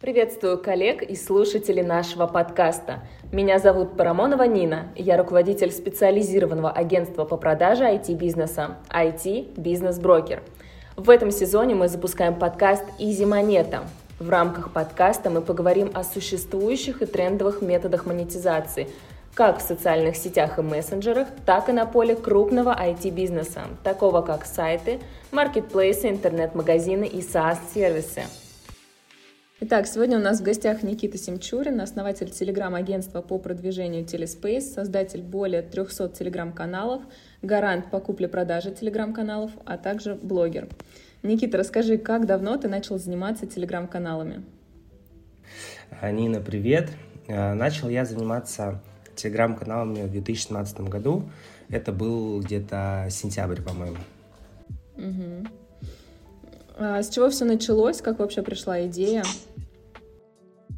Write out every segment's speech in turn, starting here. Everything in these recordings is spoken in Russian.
Приветствую коллег и слушателей нашего подкаста. Меня зовут Парамонова Нина. Я руководитель специализированного агентства по продаже IT-бизнеса IT Бизнес Брокер. В этом сезоне мы запускаем подкаст Easy Монета. В рамках подкаста мы поговорим о существующих и трендовых методах монетизации, как в социальных сетях и мессенджерах, так и на поле крупного IT-бизнеса, такого как сайты, маркетплейсы, интернет-магазины и SaaS-сервисы. Итак, сегодня у нас в гостях Никита Семчурин, основатель телеграм-агентства по продвижению Telespace, создатель более 300 телеграм-каналов, гарант по купле-продаже телеграм-каналов, а также блогер. Никита, расскажи, как давно ты начал заниматься телеграм-каналами? Нина, привет. Э, начал я заниматься телеграм-каналами в 2017 году. Это был где-то сентябрь, по-моему. Угу. А с чего все началось? Как вообще пришла идея?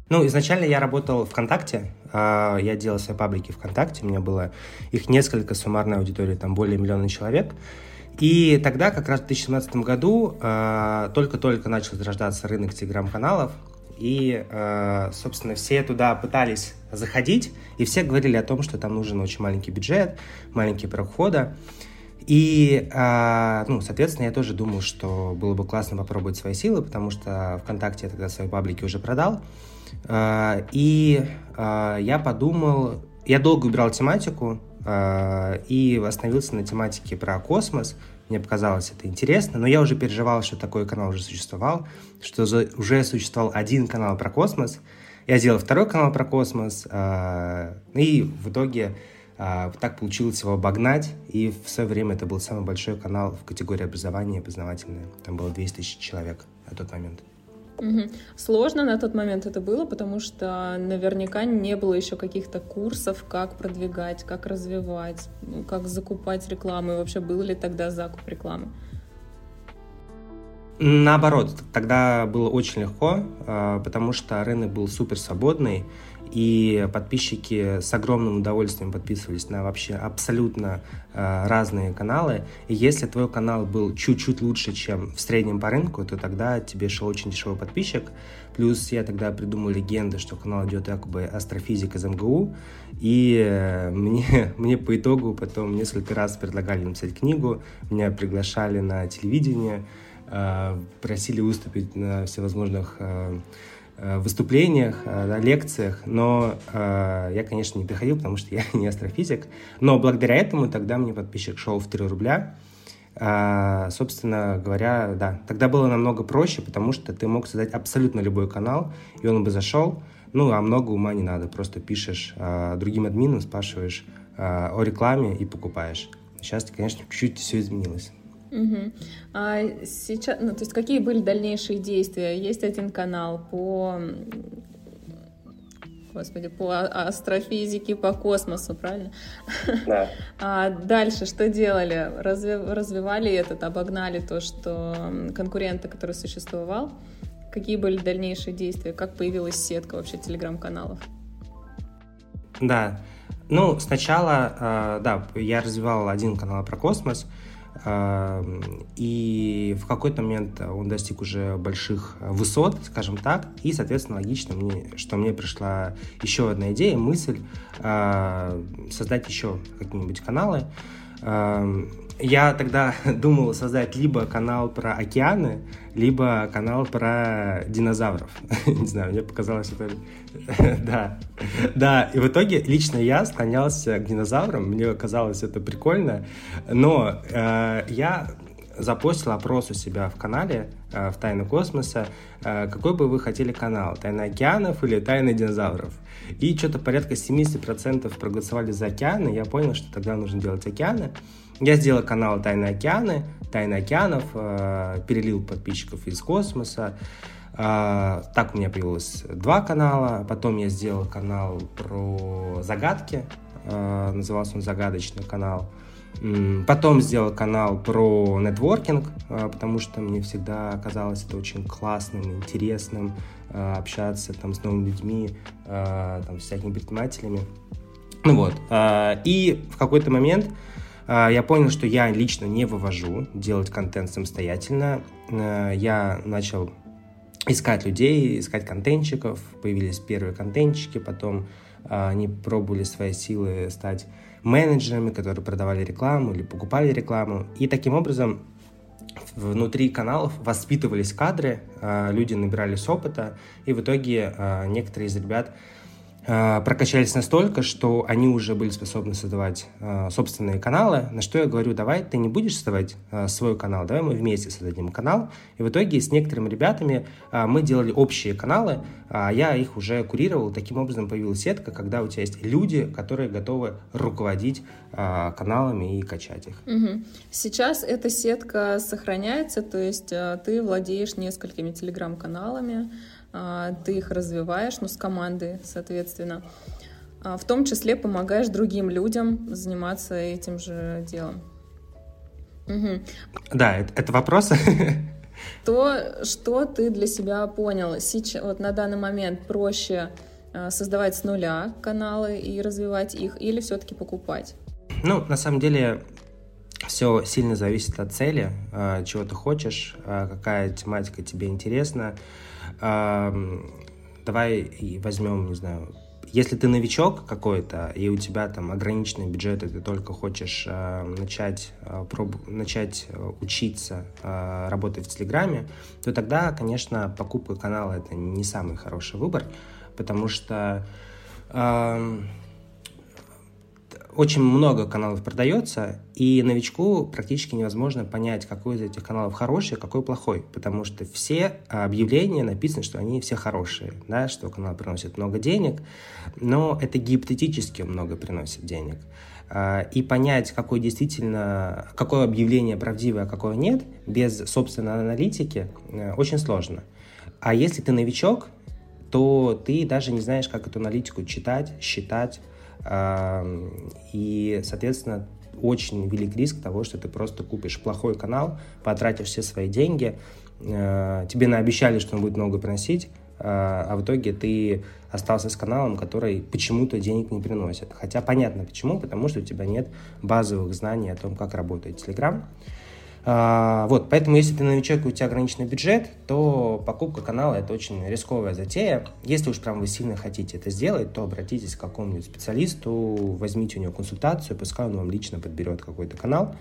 Ну, изначально я работал ВКонтакте, а, я делал свои паблики ВКонтакте, у меня было их несколько, суммарная аудитория, там более миллиона человек. И тогда, как раз в 2017 году, а, только-только начал зарождаться рынок телеграм-каналов, и, собственно, все туда пытались заходить, и все говорили о том, что там нужен очень маленький бюджет, маленькие прохода. И, ну, соответственно, я тоже думал, что было бы классно попробовать свои силы, потому что ВКонтакте я тогда свои паблики уже продал. А, и а, я подумал, я долго убирал тематику а, и остановился на тематике про космос. Мне показалось это интересно, но я уже переживал, что такой канал уже существовал, что уже существовал один канал про космос. Я сделал второй канал про космос, и в итоге так получилось его обогнать, и в свое время это был самый большой канал в категории образования и познавательное. Там было 200 тысяч человек на тот момент. Угу. Сложно на тот момент это было, потому что наверняка не было еще каких-то курсов, как продвигать, как развивать, ну, как закупать рекламу. И вообще был ли тогда закуп рекламы? Наоборот, тогда было очень легко, а, потому что рынок был супер свободный, и подписчики с огромным удовольствием подписывались на вообще абсолютно э, разные каналы. И если твой канал был чуть-чуть лучше, чем в среднем по рынку, то тогда тебе шел очень дешевый подписчик. Плюс я тогда придумал легенды, что канал идет якобы астрофизик из МГУ. И э, мне, мне по итогу потом несколько раз предлагали написать книгу, меня приглашали на телевидение, э, просили выступить на всевозможных э, выступлениях, э, на лекциях, но э, я, конечно, не приходил, потому что я не астрофизик, но благодаря этому тогда мне подписчик шел в 3 рубля, э, собственно говоря, да, тогда было намного проще, потому что ты мог создать абсолютно любой канал, и он бы зашел, ну, а много ума не надо, просто пишешь э, другим админам, спрашиваешь э, о рекламе и покупаешь. Сейчас, конечно, чуть-чуть все изменилось. Угу. А сейчас, ну, то есть какие были дальнейшие действия? Есть один канал по, господи, по а, астрофизике, по космосу, правильно? Да. А дальше что делали? Разве, развивали этот, обогнали то, что конкурента, который существовал? Какие были дальнейшие действия? Как появилась сетка вообще телеграм-каналов? Да. Ну, сначала, э, да, я развивал один канал про космос, и в какой-то момент он достиг уже больших высот, скажем так, и, соответственно, логично, мне, что мне пришла еще одна идея, мысль а, создать еще какие-нибудь каналы. Я тогда думал создать либо канал про океаны, либо канал про динозавров. Не знаю, мне показалось это... Да, да. И в итоге лично я склонялся к динозаврам, мне казалось это прикольно, но э, я запостил опрос у себя в канале э, в «Тайну космоса», э, какой бы вы хотели канал, «Тайна океанов» или «Тайна динозавров». И что-то порядка 70% проголосовали за океаны, я понял, что тогда нужно делать океаны. Я сделал канал «Тайны океаны», «Тайны океанов», э, перелил подписчиков из космоса. Э, так у меня появилось два канала. Потом я сделал канал про загадки, э, назывался он «Загадочный канал». Потом сделал канал про нетворкинг, потому что мне всегда казалось это очень классным, интересным, общаться там с новыми людьми, там, с всякими предпринимателями. Ну вот. И в какой-то момент я понял, что я лично не вывожу делать контент самостоятельно. А, я начал искать людей, искать контентчиков. Появились первые контентчики, потом а, они пробовали свои силы стать менеджерами, которые продавали рекламу или покупали рекламу. И таким образом внутри каналов воспитывались кадры, а, люди набирались опыта, и в итоге а, некоторые из ребят прокачались настолько, что они уже были способны создавать э, собственные каналы, на что я говорю, давай ты не будешь создавать э, свой канал, давай мы вместе создадим канал. И в итоге с некоторыми ребятами э, мы делали общие каналы, а я их уже курировал. Таким образом появилась сетка, когда у тебя есть люди, которые готовы руководить э, каналами и качать их. Угу. Сейчас эта сетка сохраняется, то есть э, ты владеешь несколькими телеграм-каналами, ты их развиваешь, ну, с командой, соответственно. А, в том числе помогаешь другим людям заниматься этим же делом. Угу. Да, это, это вопрос. То, что ты для себя понял, сейчас, вот на данный момент проще а, создавать с нуля каналы и развивать их, или все-таки покупать? Ну, на самом деле, все сильно зависит от цели, чего ты хочешь, какая тематика тебе интересна давай возьмем, не знаю, если ты новичок какой-то, и у тебя там ограниченный бюджет, и ты только хочешь э, начать, э, проб, начать учиться э, работать в Телеграме, то тогда, конечно, покупка канала это не самый хороший выбор, потому что э, очень много каналов продается, и новичку практически невозможно понять, какой из этих каналов хороший, а какой плохой, потому что все объявления написаны, что они все хорошие, да, что канал приносит много денег, но это гипотетически много приносит денег. А, и понять, какое действительно, какое объявление правдивое, а какое нет, без собственной аналитики, э, очень сложно. А если ты новичок, то ты даже не знаешь, как эту аналитику читать, считать, и, соответственно, очень велик риск того, что ты просто купишь плохой канал, потратишь все свои деньги, э, тебе наобещали, что он будет много приносить, а, а в итоге ты остался с каналом, который почему-то денег не приносит. Хотя понятно почему, потому что у тебя нет базовых знаний о том, как работает Telegram. А, вот, поэтому если ты новичок и у тебя ограниченный бюджет, то покупка канала это очень рисковая затея. Если уж прям вы сильно хотите это сделать, то обратитесь к какому-нибудь специалисту, возьмите у него консультацию, пускай он вам лично подберет какой-то канал.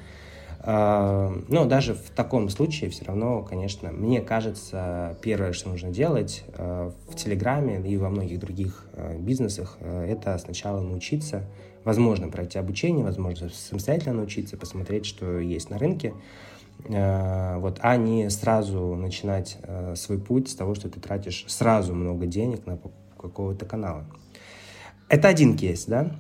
А, но даже в таком случае все равно, конечно, мне кажется, первое, что нужно делать а, в Телеграме и во многих других бизнесах, это сначала научиться, возможно, пройти обучение, возможно, самостоятельно научиться, посмотреть, что есть на рынке, Э, вот, а не сразу начинать э, свой путь с того, что ты тратишь сразу много денег на какого-то канала. Это один кейс, да?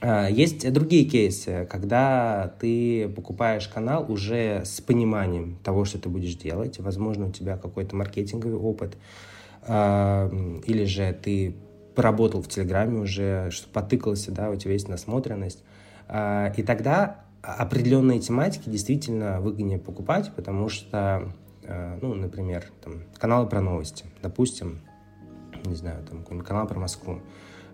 Э, есть другие кейсы, когда ты покупаешь канал уже с пониманием того, что ты будешь делать. Возможно, у тебя какой-то маркетинговый опыт, или же ты поработал в Телеграме уже, что потыкался, да, у тебя есть насмотренность. И тогда определенные тематики действительно выгоднее покупать, потому что, э, ну, например, там, каналы про новости, допустим, не знаю, там, какой-нибудь канал про Москву.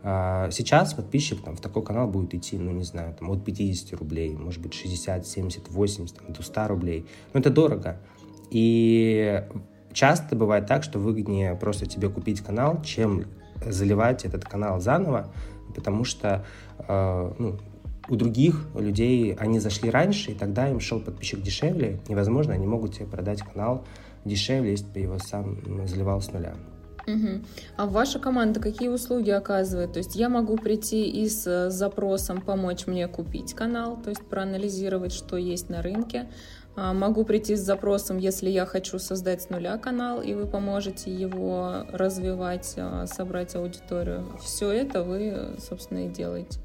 А, сейчас подписчик там, в такой канал будет идти, ну, не знаю, там, от 50 рублей, может быть, 60, 70, 80, там, до 100 рублей. Но это дорого. И часто бывает так, что выгоднее просто тебе купить канал, чем заливать этот канал заново, потому что э, ну, у других людей они зашли раньше, и тогда им шел подписчик дешевле, Невозможно, они могут тебе продать канал дешевле, если бы его сам заливал с нуля. Угу. А ваша команда какие услуги оказывает? То есть я могу прийти и с э, запросом помочь мне купить канал, то есть проанализировать, что есть на рынке. А могу прийти с запросом, если я хочу создать с нуля канал, и вы поможете его развивать, а, собрать аудиторию. Все это вы, собственно, и делаете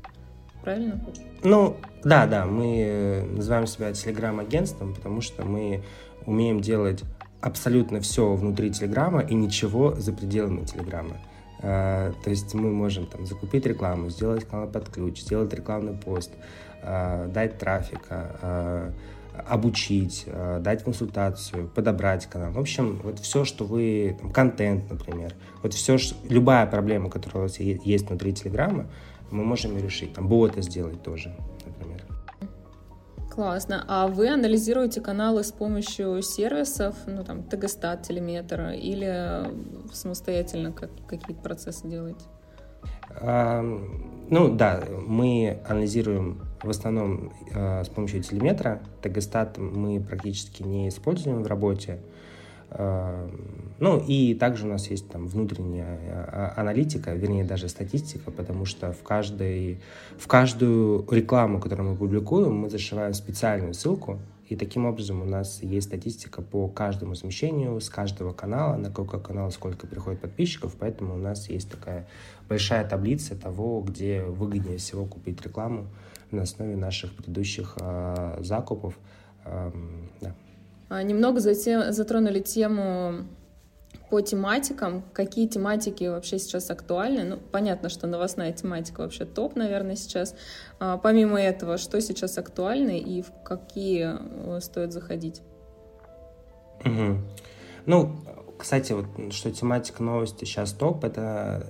правильно? Ну, да, да, мы называем себя телеграм-агентством, потому что мы умеем делать абсолютно все внутри Телеграма и ничего за пределами Телеграма. Uh, то есть мы можем там закупить рекламу, сделать канал под ключ, сделать рекламный пост, uh, дать трафика, обучить, дать консультацию, подобрать канал. В общем, вот все, что вы, там, контент, например, вот все, любая проблема, которая у вас есть внутри Телеграма, мы можем ее решить. Там бота сделать тоже, например. Классно. А вы анализируете каналы с помощью сервисов, ну там Тегостат, Телеметр, или самостоятельно как, какие-то процессы делаете? А, ну да, мы анализируем в основном а, с помощью телеметра. Тегостат мы практически не используем в работе. Ну и также у нас есть там внутренняя а, а, аналитика, вернее даже статистика, потому что в, каждой, в каждую рекламу, которую мы публикуем, мы зашиваем специальную ссылку, и таким образом у нас есть статистика по каждому размещению с каждого канала, на какой канал сколько приходит подписчиков, поэтому у нас есть такая большая таблица того, где выгоднее всего купить рекламу на основе наших предыдущих э, закупов. Э, да. А, немного затронули тему по тематикам. Какие тематики вообще сейчас актуальны? Ну, понятно, что новостная тематика вообще топ, наверное, сейчас. А, помимо этого, что сейчас актуально и в какие э, стоит заходить? Угу. Ну, кстати, вот что тематика новости сейчас топ, это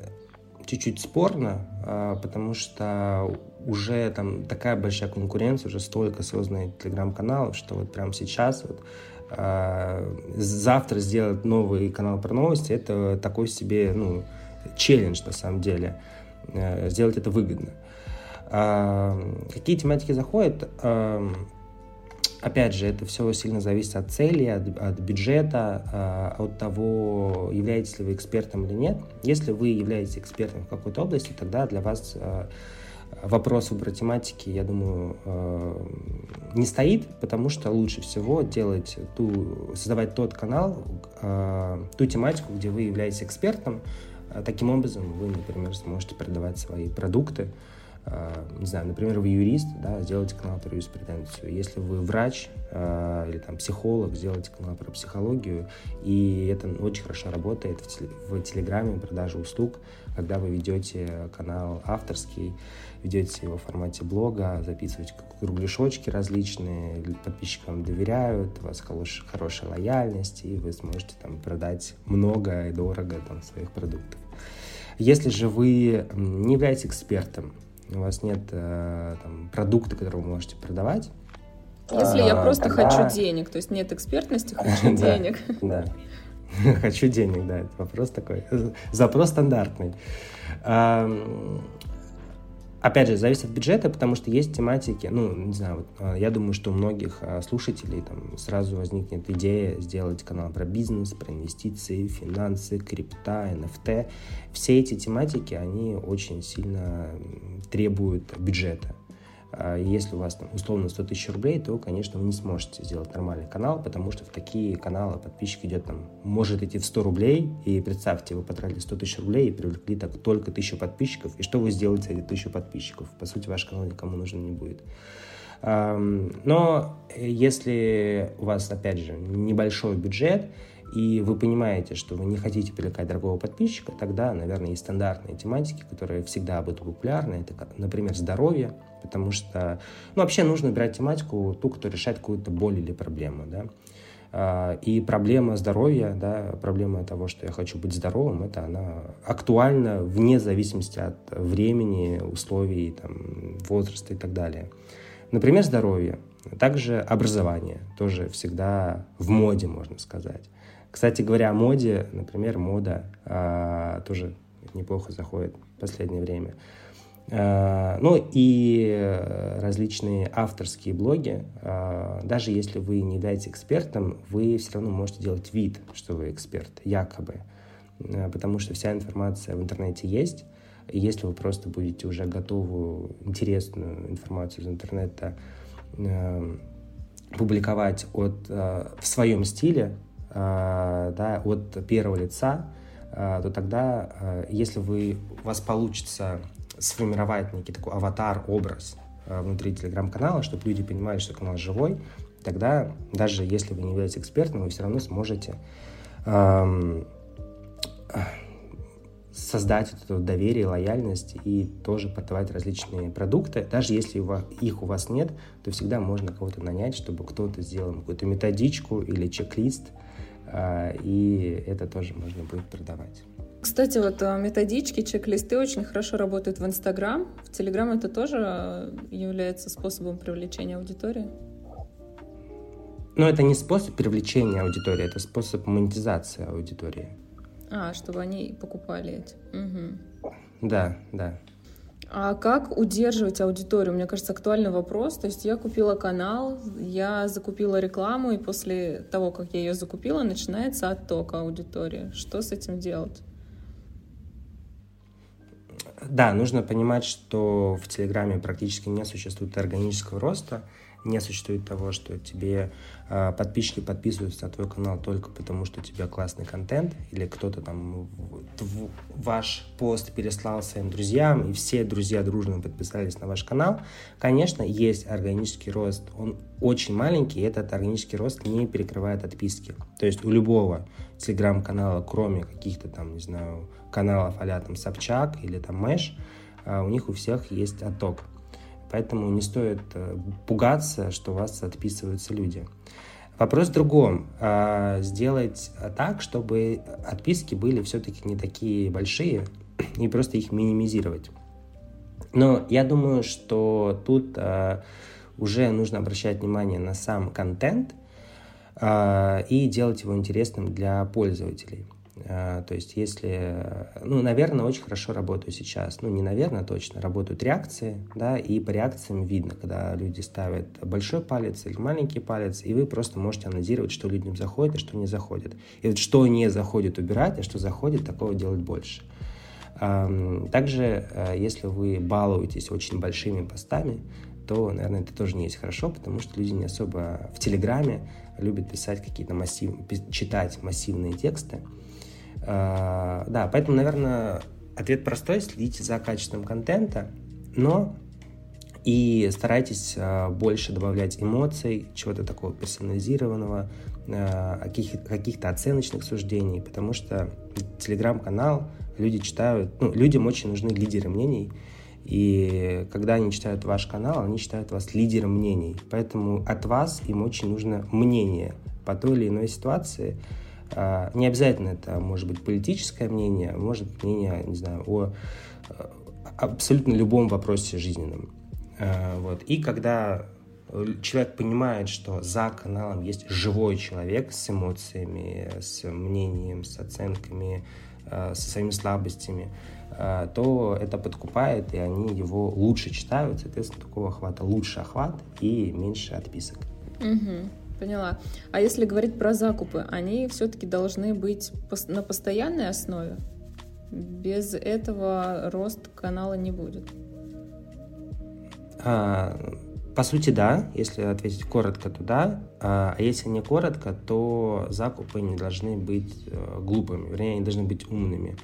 чуть-чуть спорно, а, потому что уже там такая большая конкуренция, уже столько созданных телеграм-каналов, что вот прямо сейчас вот а, завтра сделать новый канал про новости, это такой себе, ну, челлендж на самом деле. Э, сделать это выгодно. А, какие тематики заходят? Опять же, это все сильно зависит от цели, от, от бюджета, от того, являетесь ли вы экспертом или нет. Если вы являетесь экспертом в какой-то области, тогда для вас вопрос выбора тематики, я думаю, а, не стоит, потому что лучше всего делать ту, создавать тот канал, ту тематику, где вы являетесь экспертом. Таким образом, вы, например, сможете продавать свои продукты, не знаю, например, вы юрист, да, сделайте канал про юриспруденцию. Если вы врач э, или там психолог, сделайте канал про психологию. И это очень хорошо работает в, теле, в Телеграме, продаже услуг, когда вы ведете канал авторский, ведете его в формате блога, записываете кругляшочки различные, подписчикам доверяют, у вас хорош, хорошая лояльность, и вы сможете там продать много и дорого там своих продуктов. Если же вы не являетесь экспертом, у вас нет э, там, продукта, который вы можете продавать. Если а, я просто тогда... хочу денег, то есть нет экспертности, хочу денег. Да, хочу денег, да, это вопрос такой, запрос стандартный. Опять же, зависит от бюджета, потому что есть тематики, ну, не знаю, вот, а, я думаю, что у многих а, слушателей там сразу возникнет идея сделать канал про бизнес, про инвестиции, финансы, крипта, NFT. Все эти тематики, они очень сильно требуют бюджета. А если у вас там условно 100 тысяч рублей, то, конечно, вы не сможете сделать нормальный канал, потому что в такие каналы подписчик идет там, может идти в 100 рублей, и представьте, вы потратили 100 тысяч рублей и привлекли так только тысячу подписчиков, и что вы сделаете с этими тысячу подписчиков? По сути, ваш канал никому нужен не будет. Но если у вас, опять же, небольшой бюджет, и вы понимаете, что вы не хотите привлекать дорогого подписчика, тогда, наверное, есть стандартные тематики, которые всегда будут популярны. Это, например, здоровье, потому что, ну, вообще нужно брать тематику, ту, которая решает какую-то боль или проблему, да. А, и проблема здоровья, да, проблема того, что я хочу быть здоровым, это она актуальна вне зависимости от времени, условий, там, возраста и так далее. Например, здоровье. Также образование, тоже всегда в моде, можно сказать. Кстати говоря, о моде, например, мода а, тоже неплохо заходит в последнее время. А, ну и различные авторские блоги. А, даже если вы не являетесь экспертом, вы все равно можете делать вид, что вы эксперт, якобы. Потому что вся информация в интернете есть. И если вы просто будете уже готовую, интересную информацию из интернета публиковать от, в своем стиле, Э, да, от первого лица, э, то тогда, э, если вы, у вас получится сформировать некий такой аватар, образ внутри телеграм-канала, чтобы люди понимали, что канал живой, тогда даже если вы не являетесь экспертом, вы все равно сможете эм, создать вот это доверие, лояльность и тоже продавать различные продукты. Даже если их у вас нет, то всегда можно кого-то нанять, чтобы кто-то сделал какую-то методичку или чек-лист, а, и это тоже можно будет продавать. Кстати, вот а, методички, чек-листы очень хорошо работают в Инстаграм. В Телеграм это тоже является способом привлечения аудитории? Но это не способ привлечения аудитории, это способ монетизации аудитории. А, чтобы они покупали эти. Угу. Да, да. А как удерживать аудиторию? Мне кажется, актуальный вопрос. То есть я купила канал, я закупила рекламу, и после того, как я ее закупила, начинается отток аудитории. Что с этим делать? Да, нужно понимать, что в Телеграме практически не существует органического роста не существует того, что тебе э, подписчики подписываются на твой канал только потому, что у тебя классный контент, или кто-то там в, ваш пост переслал своим друзьям, и все друзья дружно подписались на ваш канал. Конечно, есть органический рост, он очень маленький, и этот органический рост не перекрывает отписки. То есть у любого телеграм-канала, кроме каких-то там, не знаю, каналов а там Собчак или там Мэш, э, у них у всех есть отток. Поэтому не стоит э, пугаться, что у вас отписываются люди. Вопрос в другом. А, сделать так, чтобы отписки были все-таки не такие большие и просто их минимизировать. Но я думаю, что тут а, уже нужно обращать внимание на сам контент а, и делать его интересным для пользователей. А, то есть если, ну, наверное, очень хорошо работаю сейчас. Ну, не наверное, точно. Работают реакции, да, и по реакциям видно, когда люди ставят большой палец или маленький палец, и вы просто можете анализировать, что людям заходит, а что не заходит. И вот что не заходит, убирать, а что заходит, такого делать больше. Также, э, если вы балуетесь очень большими постами, то, наверное, это тоже не есть хорошо, потому что люди не особо в Телеграме любят писать какие-то массивные, читать массивные тексты, а, да, поэтому, наверное, ответ простой. Следите за качеством контента, но и старайтесь а, больше добавлять эмоций, чего-то такого персонализированного, а, каких-то оценочных суждений, потому что телеграм-канал люди читают, ну, людям очень нужны лидеры мнений, и когда они читают ваш канал, они считают вас лидером мнений. Поэтому от вас им очень нужно мнение по той или иной ситуации, не обязательно это может быть политическое мнение, может быть мнение, не знаю, о абсолютно любом вопросе жизненном. А, вот. И когда человек понимает, что за каналом есть живой человек с эмоциями, с мнением, с оценками, а, со своими слабостями, то это подкупает, и они его лучше читают, соответственно, такого охвата лучше охват и меньше отписок. Угу. Поняла. А если говорить про закупы, они все-таки должны быть на постоянной основе? Без этого рост канала не будет. А, по сути, да. Если ответить коротко, то да. А, а если не коротко, то закупы не должны быть э, глупыми, вернее, они должны быть умными.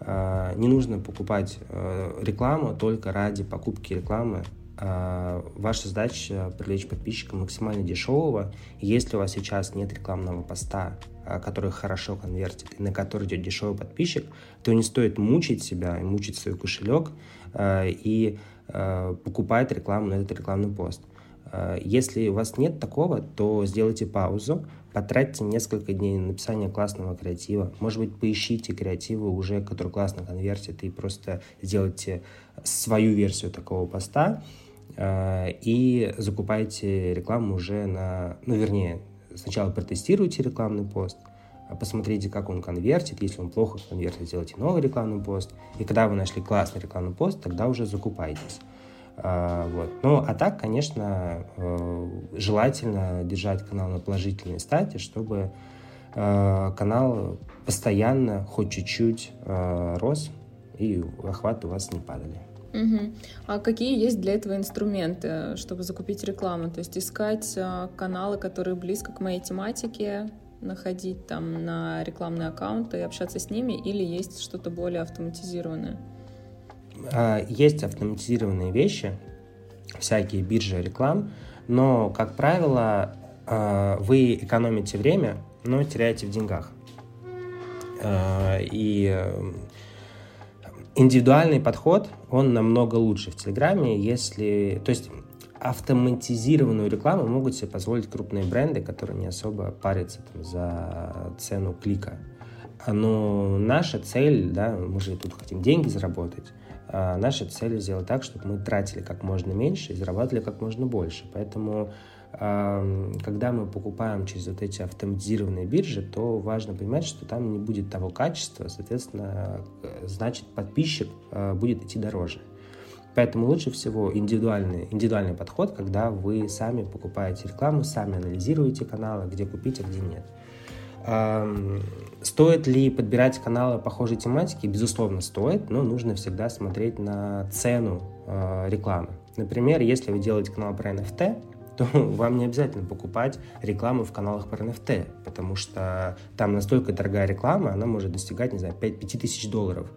А, не нужно покупать э, рекламу только ради покупки рекламы ваша задача привлечь подписчика максимально дешевого. Если у вас сейчас нет рекламного поста, а, который хорошо конвертит, и на который идет дешевый подписчик, то не стоит мучить себя и мучить свой кошелек а, и покупать рекламу на этот рекламный пост. Если у вас нет такого, то сделайте паузу, потратьте несколько дней на написание классного креатива. Может быть, поищите креативы уже, который классно конвертит, и просто сделайте свою версию такого поста. Э, и закупайте рекламу уже на, ну, вернее, сначала протестируйте рекламный пост, а посмотрите, как он конвертит. Если он плохо конвертит, сделайте новый рекламный пост. И когда вы нашли классный рекламный пост, тогда уже закупайтесь. А, вот. Ну, а так, конечно, э, желательно держать канал на положительной стате, чтобы э, канал постоянно, хоть чуть-чуть рос, и охваты у вас не падали. Угу. А какие есть для этого инструменты, чтобы закупить рекламу? То есть искать а, каналы, которые близко к моей тематике, находить там на рекламные аккаунты и общаться с ними, или есть что-то более автоматизированное? А, есть автоматизированные вещи, всякие биржи реклам, но, как правило, а, вы экономите время, но теряете в деньгах. И индивидуальный подход, он намного лучше в Телеграме, если... То есть автоматизированную рекламу могут себе позволить крупные бренды, которые не особо парятся там, за цену клика. Но наша цель, да, мы же тут хотим деньги заработать, а наша цель сделать так, чтобы мы тратили как можно меньше и зарабатывали как можно больше. Поэтому когда мы покупаем через вот эти автоматизированные биржи, то важно понимать, что там не будет того качества, соответственно, значит подписчик э, будет идти дороже. Поэтому лучше всего индивидуальный, индивидуальный подход, когда вы сами покупаете рекламу, сами анализируете каналы, где купить, а где нет. Стоит ли подбирать каналы похожей тематики? Безусловно, стоит, но нужно всегда смотреть на цену э, рекламы. Например, если вы делаете канал про NFT, то вам не обязательно покупать рекламу в каналах про NFT, потому что там настолько дорогая реклама, она может достигать, не знаю, 5, 5 тысяч долларов.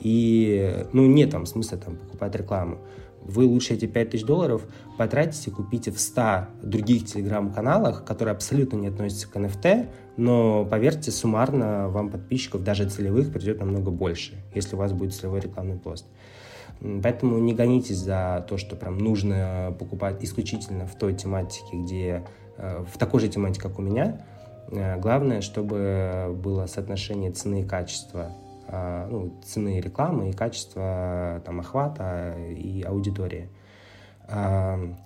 И, ну, нет там смысла там покупать рекламу. Вы лучше эти 5 тысяч долларов потратите, купите в 100 других телеграм-каналах, которые абсолютно не относятся к NFT, но, поверьте, суммарно вам подписчиков, даже целевых, придет намного больше, если у вас будет целевой рекламный пост. Поэтому не гонитесь за то, что прям нужно покупать исключительно в той тематике, где э, в такой же тематике, как у меня. Э, главное, чтобы было соотношение цены и качества, э, ну, цены рекламы и качества там, охвата и аудитории.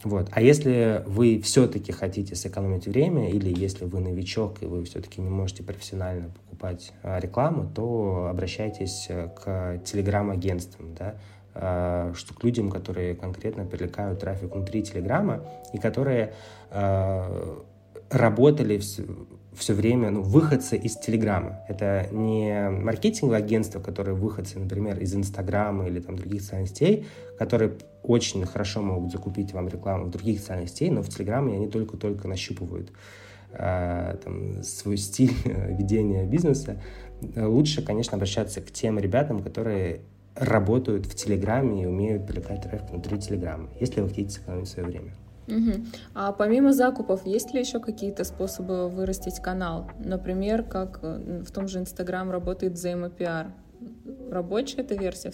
Вот. А если вы все-таки хотите сэкономить время, или если вы новичок и вы все-таки не можете профессионально покупать рекламу, то обращайтесь к телеграм-агентствам, да, что к людям, которые конкретно привлекают трафик внутри Телеграма и которые э, работали все, все время, ну, выходцы из Телеграма. Это не маркетинговое агентство, которое выходцы, например, из Инстаграма или там других социальных сетей, которые очень хорошо могут закупить вам рекламу в других социальных сетей, но в Телеграме они только-только нащупывают э, там, свой стиль ведения бизнеса. Лучше, конечно, обращаться к тем ребятам, которые работают в Телеграме и умеют привлекать трафик внутри Телеграма, если вы хотите сэкономить свое время. Угу. А помимо закупов, есть ли еще какие-то способы вырастить канал? Например, как э, в том же Инстаграм работает взаимопиар. Рабочая эта версия?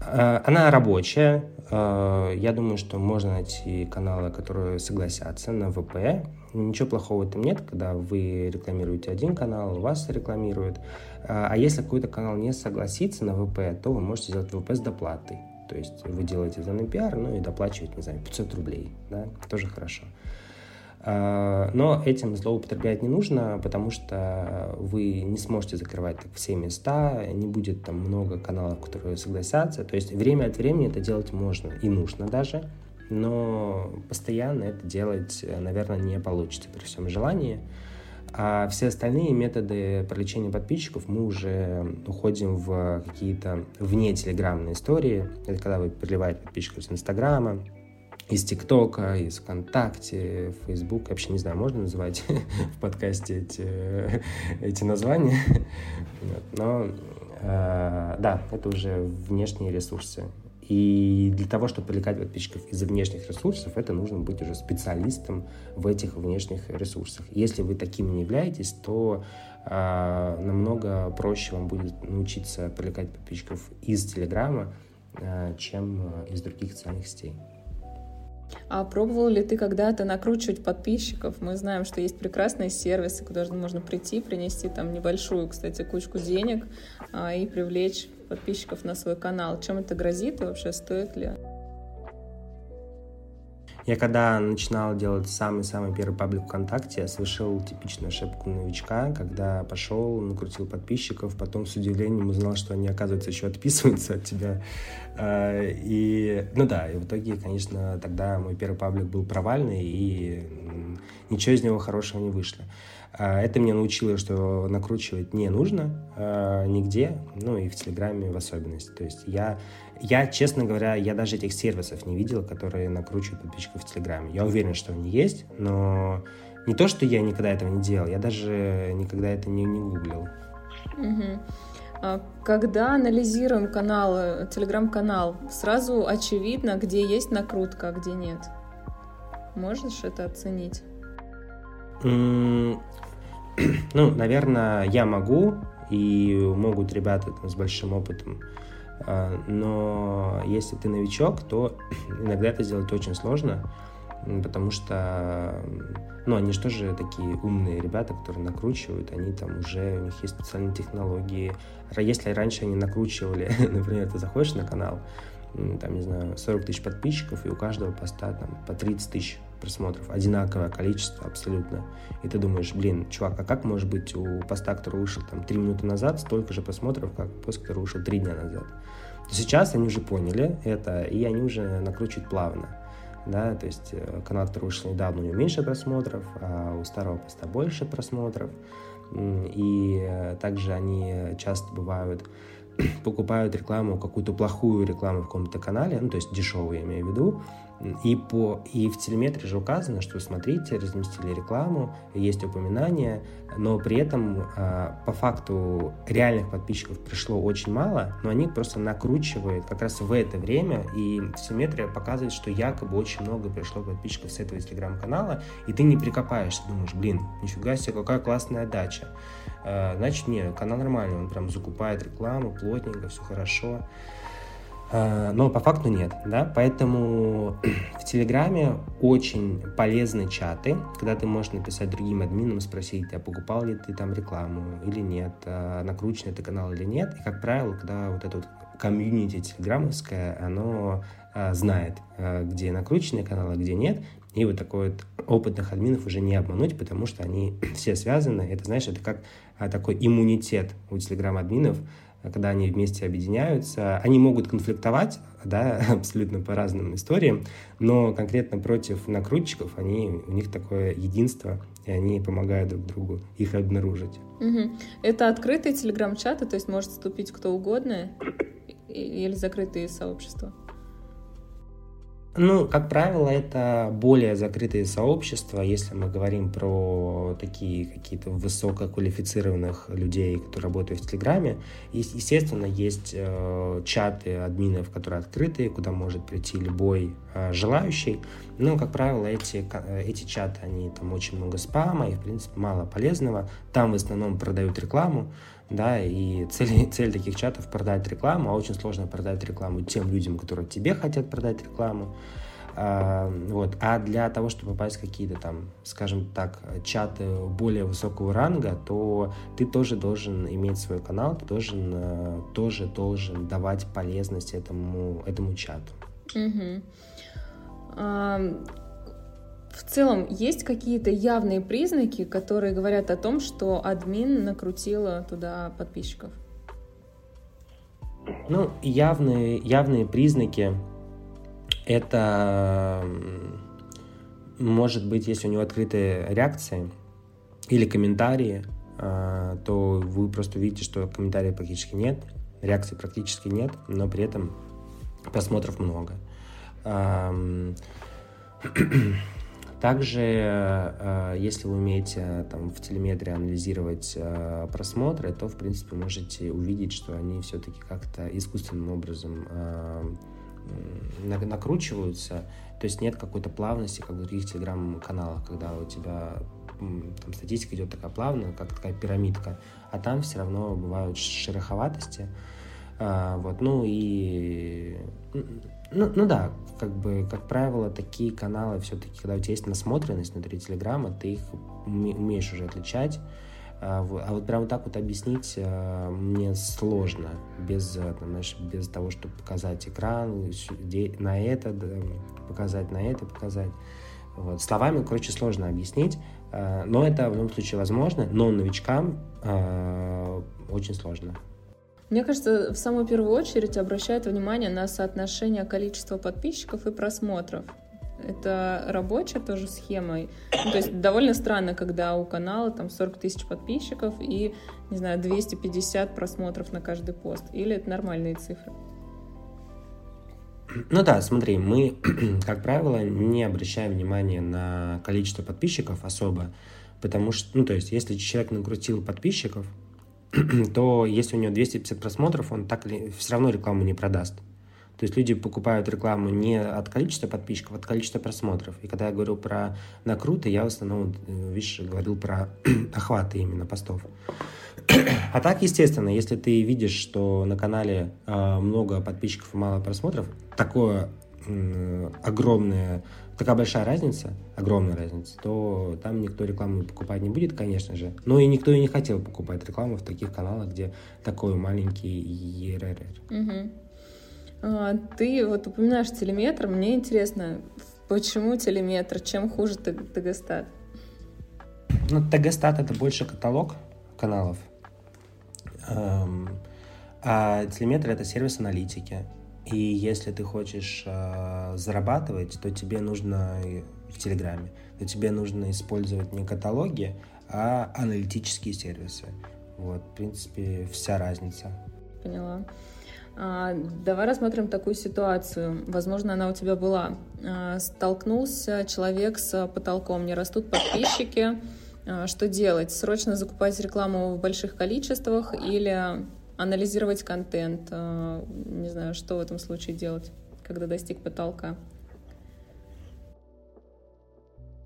А, она рабочая. А, я думаю, что можно найти каналы, которые согласятся на ВП. Ничего плохого в этом нет, когда вы рекламируете один канал, вас рекламируют. А, а если какой-то канал не согласится на ВП, то вы можете сделать ВП с доплатой. То есть вы делаете за пиар, ну и доплачиваете, не знаю, 500 рублей. Да? Тоже хорошо. А, но этим злоупотреблять не нужно, потому что вы не сможете закрывать так все места, не будет там много каналов, которые согласятся. То есть время от времени это делать можно и нужно даже, но постоянно это делать, наверное, не получится при всем желании. А все остальные методы привлечения подписчиков мы уже уходим в какие-то вне телеграммные истории. Это когда вы приливаете подписчиков с Инстаграма, из ТикТока, из ВКонтакте, Фейсбук. Вообще не знаю, можно называть в подкасте эти, эти названия. Но э, да, это уже внешние ресурсы. И для того, чтобы привлекать подписчиков из внешних ресурсов, это нужно быть уже специалистом в этих внешних ресурсах. Если вы таким не являетесь, то э, намного проще вам будет научиться привлекать подписчиков из Телеграма, э, чем из других социальных сетей. А пробовал ли ты когда-то накручивать подписчиков? Мы знаем, что есть прекрасные сервисы, куда можно прийти, принести там небольшую, кстати, кучку денег а, и привлечь подписчиков на свой канал. Чем это грозит и вообще стоит ли? Я когда начинал делать самый-самый первый паблик ВКонтакте, я совершил типичную ошибку новичка, когда пошел, накрутил подписчиков, потом с удивлением узнал, что они, оказывается, еще отписываются от тебя. А, и, ну да, и в итоге, конечно, тогда мой первый паблик был провальный, и ничего из него хорошего не вышло. А, это меня научило, что накручивать не нужно э, нигде, ну и в Телеграме в особенности. То есть я, я, честно говоря, я даже этих сервисов не видел, которые накручивают подписчиков в Телеграме. Я уверен, что они есть, но не то, что я никогда этого не делал, я даже никогда это не, не гуглил. Угу. Когда анализируем канал, телеграм-канал, сразу очевидно, где есть накрутка, а где нет. Можешь это оценить? Ну, наверное, я могу, и могут ребята там, с большим опытом. А, но если ты новичок, то иногда это сделать очень сложно, потому что, ну, они же тоже такие умные ребята, которые накручивают, они там уже, у них есть специальные технологии. Если раньше они накручивали, например, ты заходишь на канал, там, не знаю, 40 тысяч подписчиков, и у каждого поста там по 30 тысяч просмотров. Одинаковое количество абсолютно. И ты думаешь, блин, чувак, а как может быть у поста, который вышел там 3 минуты назад, столько же просмотров, как пост, который вышел 3 дня назад? Сейчас они уже поняли это, и они уже накручивают плавно. Да, то есть э, канал, который вышел недавно, у него меньше просмотров, а у старого поста больше просмотров. И э, также они часто бывают покупают рекламу, какую-то плохую рекламу в каком-то канале, ну, то есть дешевую, я имею в виду, и, по, и в телеметре же указано, что смотрите, разместили рекламу, есть упоминания, но при этом э, по факту реальных подписчиков пришло очень мало, но они просто накручивают как раз в это время, и телеметрия показывает, что якобы очень много пришло подписчиков с этого телеграм-канала, и ты не прикопаешься, думаешь, блин, нифига себе, какая классная дача. Э, значит, нет, канал нормальный, он прям закупает рекламу плотненько, все хорошо. Э, но по факту нет, да, поэтому в Телеграме очень полезны чаты, когда ты можешь написать другим админам, спросить, а покупал ли ты там рекламу или нет, а накручен это канал или нет, и, как правило, когда вот это вот комьюнити телеграммовское, оно а, знает, а, где накрученные каналы, а где нет, и вот такой вот опытных админов уже не обмануть, потому что они все связаны, это, знаешь, это как а, такой иммунитет у телеграм-админов, когда они вместе объединяются. Они могут конфликтовать, да, абсолютно по разным историям, но конкретно против накрутчиков они, у них такое единство, и они помогают друг другу их обнаружить. Угу. Это открытые телеграм-чаты, то есть может вступить кто угодно, или закрытые сообщества? Ну, как правило, это более закрытые сообщества, если мы говорим про такие какие-то высококвалифицированных людей, которые работают в Телеграме. Естественно, есть э, чаты админов, которые открытые, куда может прийти любой э, желающий. Но, как правило, эти, э, эти чаты, они там очень много спама и, в принципе, мало полезного. Там в основном продают рекламу да, и цель, цель таких чатов продать рекламу, а очень сложно продать рекламу тем людям, которые тебе хотят продать рекламу. А, вот. А для того, чтобы попасть в какие-то там, скажем так, чаты более высокого ранга, то ты тоже должен иметь свой канал, ты должен э, тоже должен давать полезность этому, этому чату. Угу. В целом, есть какие-то явные признаки, которые говорят о том, что админ накрутила туда подписчиков? Ну, явные, явные признаки это может быть, если у него открытые реакции или комментарии, а, то вы просто видите, что комментариев практически нет, реакций практически нет, но при этом просмотров много. Также, э, если вы умеете э, там, в телеметрии анализировать э, просмотры, то, в принципе, можете увидеть, что они все-таки как-то искусственным образом накручиваются. То есть нет какой-то плавности, как в других телеграм-каналах, когда у тебя там статистика идет такая плавная, как такая пирамидка, а там все равно бывают шероховатости. Вот, ну и ну, ну да, как бы, как правило, такие каналы все-таки, когда у тебя есть насмотренность внутри Телеграма, ты их умеешь уже отличать. А вот, а вот прям так вот объяснить а, мне сложно, без, э, там, знаешь, без того, чтобы показать экран, на это показать, на это показать. Вот. Словами, короче, сложно объяснить, а, но это в любом случае возможно, но новичкам очень сложно. Мне кажется, в самую первую очередь обращают внимание на соотношение количества подписчиков и просмотров. Это рабочая тоже схема. Ну, то есть довольно странно, когда у канала там 40 тысяч подписчиков и, не знаю, 250 просмотров на каждый пост. Или это нормальные цифры? Ну да, смотри, мы, как правило, не обращаем внимания на количество подписчиков особо, потому что, ну то есть, если человек накрутил подписчиков, то если у него 250 просмотров, он так или все равно рекламу не продаст. То есть люди покупают рекламу не от количества подписчиков, а от количества просмотров. И когда я говорил про накруты, я в основном, э, видишь, говорил про охваты именно постов. А так, естественно, если ты видишь, что на канале э, много подписчиков и мало просмотров, такое огромное такая большая разница, огромная разница, то там никто рекламу покупать не будет, конечно же. Но и никто и не хотел покупать рекламу в таких каналах, где такой маленький ЕРР. Угу. А, ты вот упоминаешь телеметр. Мне интересно, почему телеметр? Чем хуже Тегостат? Ну, Тегостат — это больше каталог каналов. Эм, а телеметр — это сервис аналитики. И если ты хочешь э, зарабатывать, то тебе нужно в Телеграме, то тебе нужно использовать не каталоги, а аналитические сервисы. Вот, в принципе, вся разница. Поняла. А, давай рассмотрим такую ситуацию. Возможно, она у тебя была. А, столкнулся человек с потолком, не растут подписчики. А, что делать? Срочно закупать рекламу в больших количествах или анализировать контент, э, не знаю, что в этом случае делать, когда достиг потолка.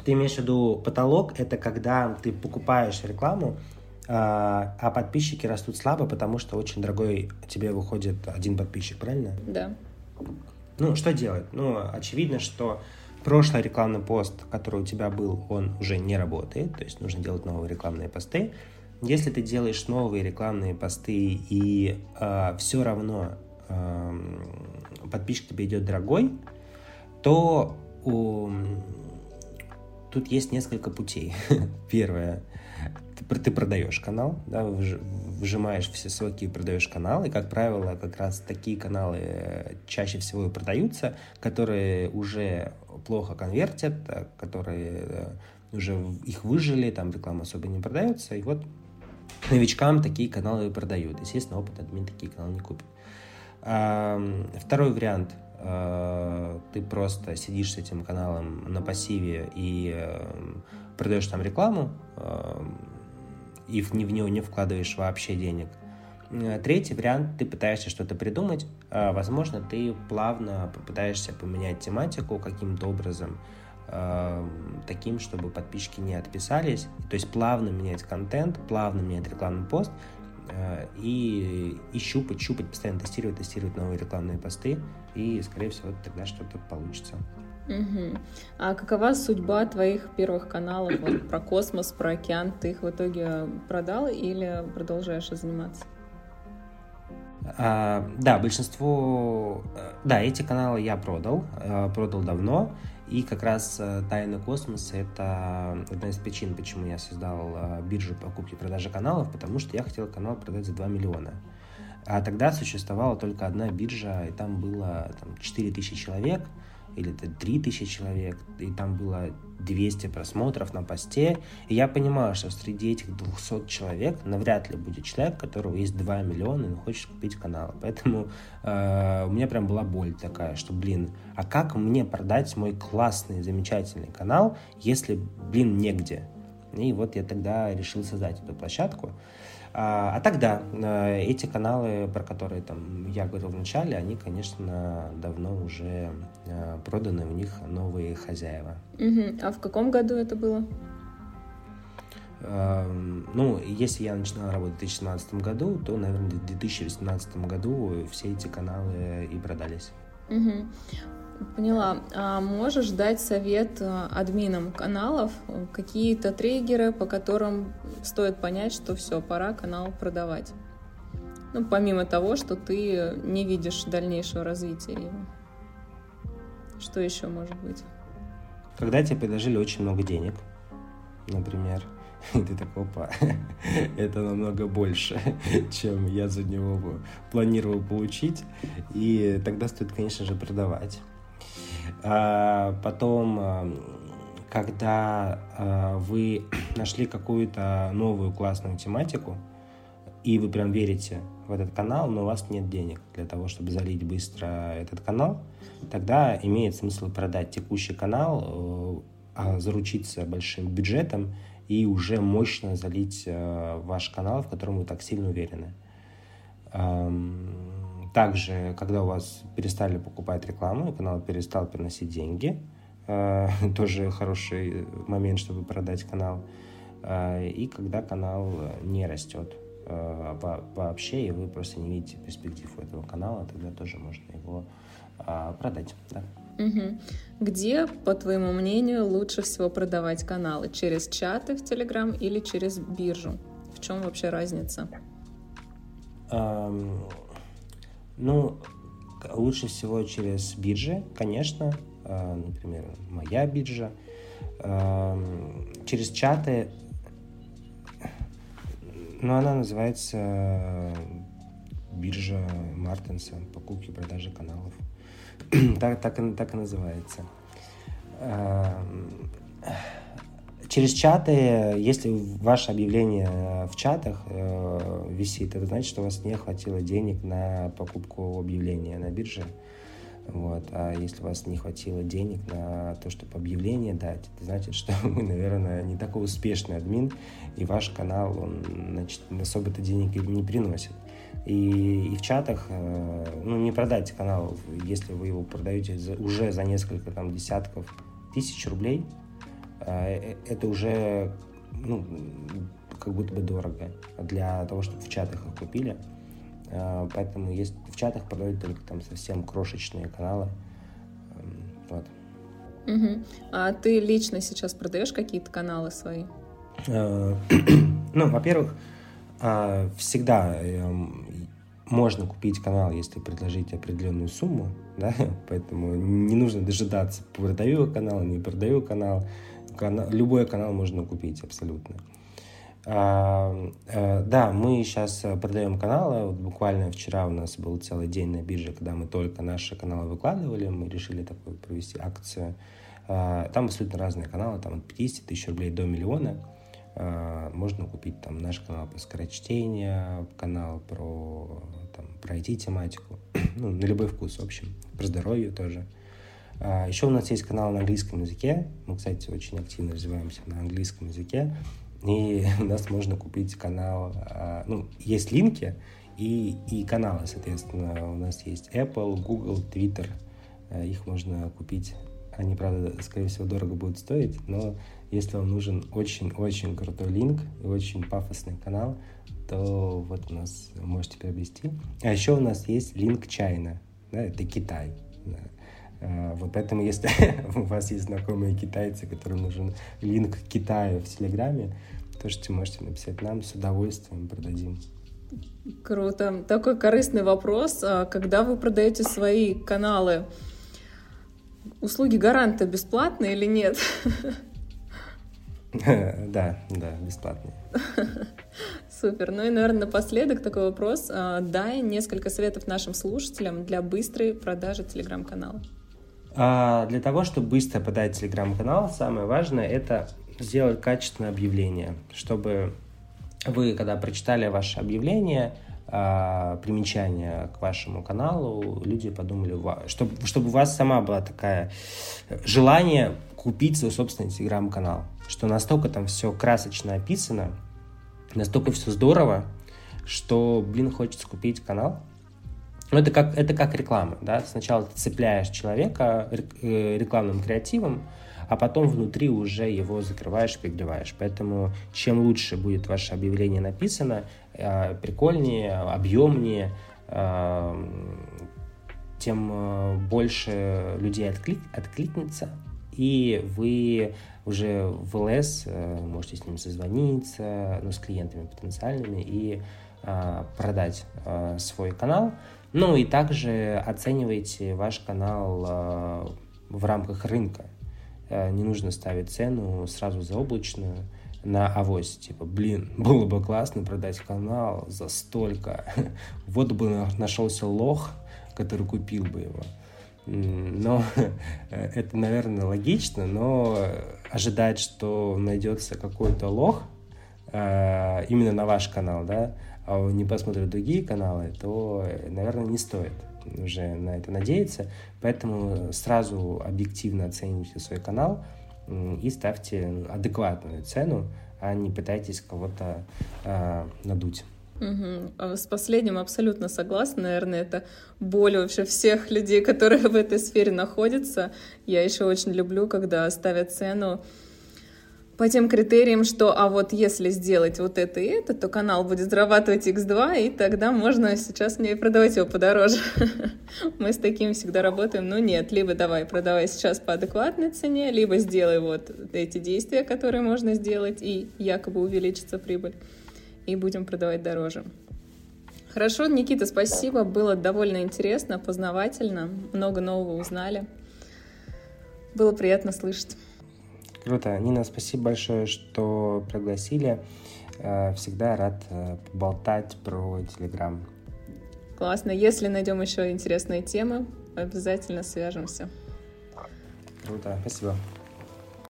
Ты имеешь в виду потолок, это когда ты покупаешь рекламу, э, а подписчики растут слабо, потому что очень дорогой тебе выходит один подписчик, правильно? Да. Ну, что делать? Ну, очевидно, что прошлый рекламный пост, который у тебя был, он уже не работает, то есть нужно делать новые рекламные посты. Если ты делаешь новые рекламные посты и э, все равно э, подписчик тебе идет дорогой, то у... тут есть несколько путей. Первое, ты, ты продаешь канал, да, выжимаешь все соки и продаешь канал, и, как правило, как раз такие каналы э, чаще всего и продаются, которые уже плохо конвертят, э, которые э, уже их выжили, там реклама особо не продается, и вот новичкам такие каналы продают. Естественно, опыт админ такие каналы не купит. Второй вариант. А, ты просто сидишь с этим каналом на пассиве и продаешь там рекламу, и в него не вкладываешь вообще денег. Третий вариант, ты пытаешься что-то придумать, а, возможно, ты плавно попытаешься поменять тематику каким-то образом, таким, чтобы подписчики не отписались. То есть плавно менять контент, плавно менять рекламный пост э, и, и щупать, щупать, постоянно тестировать, тестировать новые рекламные посты, и, скорее всего, тогда что-то получится. Угу. А какова судьба твоих первых каналов вот, про космос, про океан? Ты их в итоге продал или продолжаешь заниматься? А, да, большинство... Э, да, эти каналы я продал, э, продал давно. И как раз э, «Тайна космоса» — это одна из причин, почему я создал э, биржу покупки и продажи каналов, потому что я хотел канал продать за 2 миллиона. А тогда существовала только одна биржа, и там было там, 4 тысячи человек — или это 3000 человек, и там было 200 просмотров на посте, и я понимаю, что среди этих 200 человек навряд ли будет человек, у которого есть 2 миллиона и хочет купить канал. Поэтому э, у меня прям была боль такая, что, блин, а как мне продать мой классный, замечательный канал, если, блин, негде? И вот я тогда решил создать эту площадку. А, а тогда э, эти каналы, про которые там я говорил в начале, они, конечно, давно уже э, проданы, у них новые хозяева. Угу. А в каком году это было? Эм, ну, если я начинал работать в 2017 году, то, наверное, в 2018 году все эти каналы и продались. Угу. Поняла. А можешь дать совет э, админам каналов, какие-то триггеры, по которым стоит понять, что все, пора канал продавать? Ну, помимо того, что ты не видишь дальнейшего развития его. Что еще может быть? Когда тебе предложили очень много денег, например, и ты такой, опа, это намного больше, чем я за него планировал получить, и тогда стоит, конечно же, продавать. А, потом, а, когда а, вы нашли какую-то новую классную тематику, и вы прям верите в этот канал, но у вас нет денег для того, чтобы залить быстро этот канал, тогда имеет смысл продать текущий канал, заручиться большим бюджетом и уже мощно залить ваш канал, в котором вы так сильно уверены. Также, когда у вас перестали покупать рекламу, канал перестал приносить деньги, э, тоже хороший момент, чтобы продать канал. Э, и когда канал не растет э, вообще, и вы просто не видите перспектив у этого канала, тогда тоже можно его продать. Да. Угу. Где, по твоему мнению, лучше всего продавать каналы? Через чаты в Телеграм или через биржу? В чем вообще разница? Ну, Лучше всего через биржи, конечно, э, например, моя биржа. Эм, через чаты, ну, она называется биржа Мартинса, покупки и продажи каналов. так, так, так и называется. Через чаты, если ваше объявление в чатах э, висит, это значит, что у вас не хватило денег на покупку объявления на бирже. Вот. А если у вас не хватило денег на то, чтобы объявление дать, это значит, что вы, наверное, не такой успешный админ, и ваш канал, он, значит, особо-то денег не приносит. И, и в чатах, э, ну, не продайте канал, если вы его продаете за, уже за несколько там десятков тысяч рублей, э, э, это уже, ну, как будто бы дорого для того, чтобы в чатах их купили. Поэтому есть в чатах продают только там совсем крошечные каналы. Эм, вот. Угу. А ты лично сейчас продаешь какие-то каналы свои? Ну, во-первых, всегда эм, можно купить канал, если предложить определенную сумму, да, поэтому не нужно дожидаться, продаю канал, не продаю канал, канал любой канал можно купить абсолютно. А, а, да, мы сейчас продаем каналы. Вот буквально вчера у нас был целый день на бирже, когда мы только наши каналы выкладывали. Мы решили такую провести акцию. А, там абсолютно разные каналы, там от 50 тысяч рублей до миллиона. А, можно купить там наш канал по скорочтению, канал про, там, про IT-тематику, ну, на любой вкус, в общем, про здоровье тоже. А, еще у нас есть канал на английском языке. Мы, кстати, очень активно развиваемся на английском языке. И у нас можно купить канал, а, ну, есть линки и, и каналы, соответственно. У нас есть Apple, Google, Twitter. Их можно купить. Они, правда, скорее всего, дорого будут стоить, но если вам нужен очень-очень крутой линк и очень пафосный канал, то вот у нас можете приобрести. А еще у нас есть линк Чайна, да, это Китай. Да. А, вот поэтому, если у вас есть знакомые китайцы, которым нужен линк к Китаю в Телеграме, то что можете написать нам, с удовольствием продадим. Круто. Такой корыстный вопрос. А когда вы продаете свои каналы, услуги гаранта бесплатные или нет? Да, да, бесплатные. Супер. Ну и, наверное, напоследок такой вопрос. А, дай несколько советов нашим слушателям для быстрой продажи телеграм-канала. А, для того, чтобы быстро подать телеграм-канал, самое важное это сделать качественное объявление, чтобы вы, когда прочитали ваше объявление, а, примечание к вашему каналу, люди подумали, чтобы, чтобы у вас сама была такая желание купить свой собственный телеграм-канал, что настолько там все красочно описано, настолько все здорово, что, блин, хочется купить канал. Ну, это как, это как реклама, да, сначала ты цепляешь человека э, рекламным креативом, а потом внутри уже его закрываешь, пригреваешь. Поэтому чем лучше будет ваше объявление написано, э, прикольнее, объемнее, э, тем больше людей отклик, откликнется, и вы уже в ЛС можете с ним созвониться, ну, с клиентами потенциальными и продать свой канал. Ну и также оценивайте ваш канал а, в рамках рынка. А, не нужно ставить цену сразу заоблачную на авось. Типа, блин, было бы классно продать канал за столько. Вот бы нашелся лох, который купил бы его. Но это, наверное, логично, но ожидать, что найдется какой-то лох э, именно на ваш канал, да, не посмотрит другие каналы, то, наверное, не стоит уже на это надеяться. Поэтому сразу объективно оценивайте свой канал и ставьте адекватную цену, а не пытайтесь кого-то э, надуть. Угу. С последним абсолютно согласна. Наверное, это боль вообще всех людей, которые в этой сфере находятся. Я еще очень люблю, когда ставят цену по тем критериям, что а вот если сделать вот это и это, то канал будет зарабатывать x2, и тогда можно сейчас мне продавать его подороже. Мы с таким всегда работаем. Ну нет, либо давай продавай сейчас по адекватной цене, либо сделай вот эти действия, которые можно сделать, и якобы увеличится прибыль и будем продавать дороже. Хорошо, Никита, спасибо. Было довольно интересно, познавательно. Много нового узнали. Было приятно слышать. Круто. Нина, спасибо большое, что пригласили. Э, всегда рад э, поболтать про Телеграм. Классно. Если найдем еще интересные темы, обязательно свяжемся. Круто. Спасибо.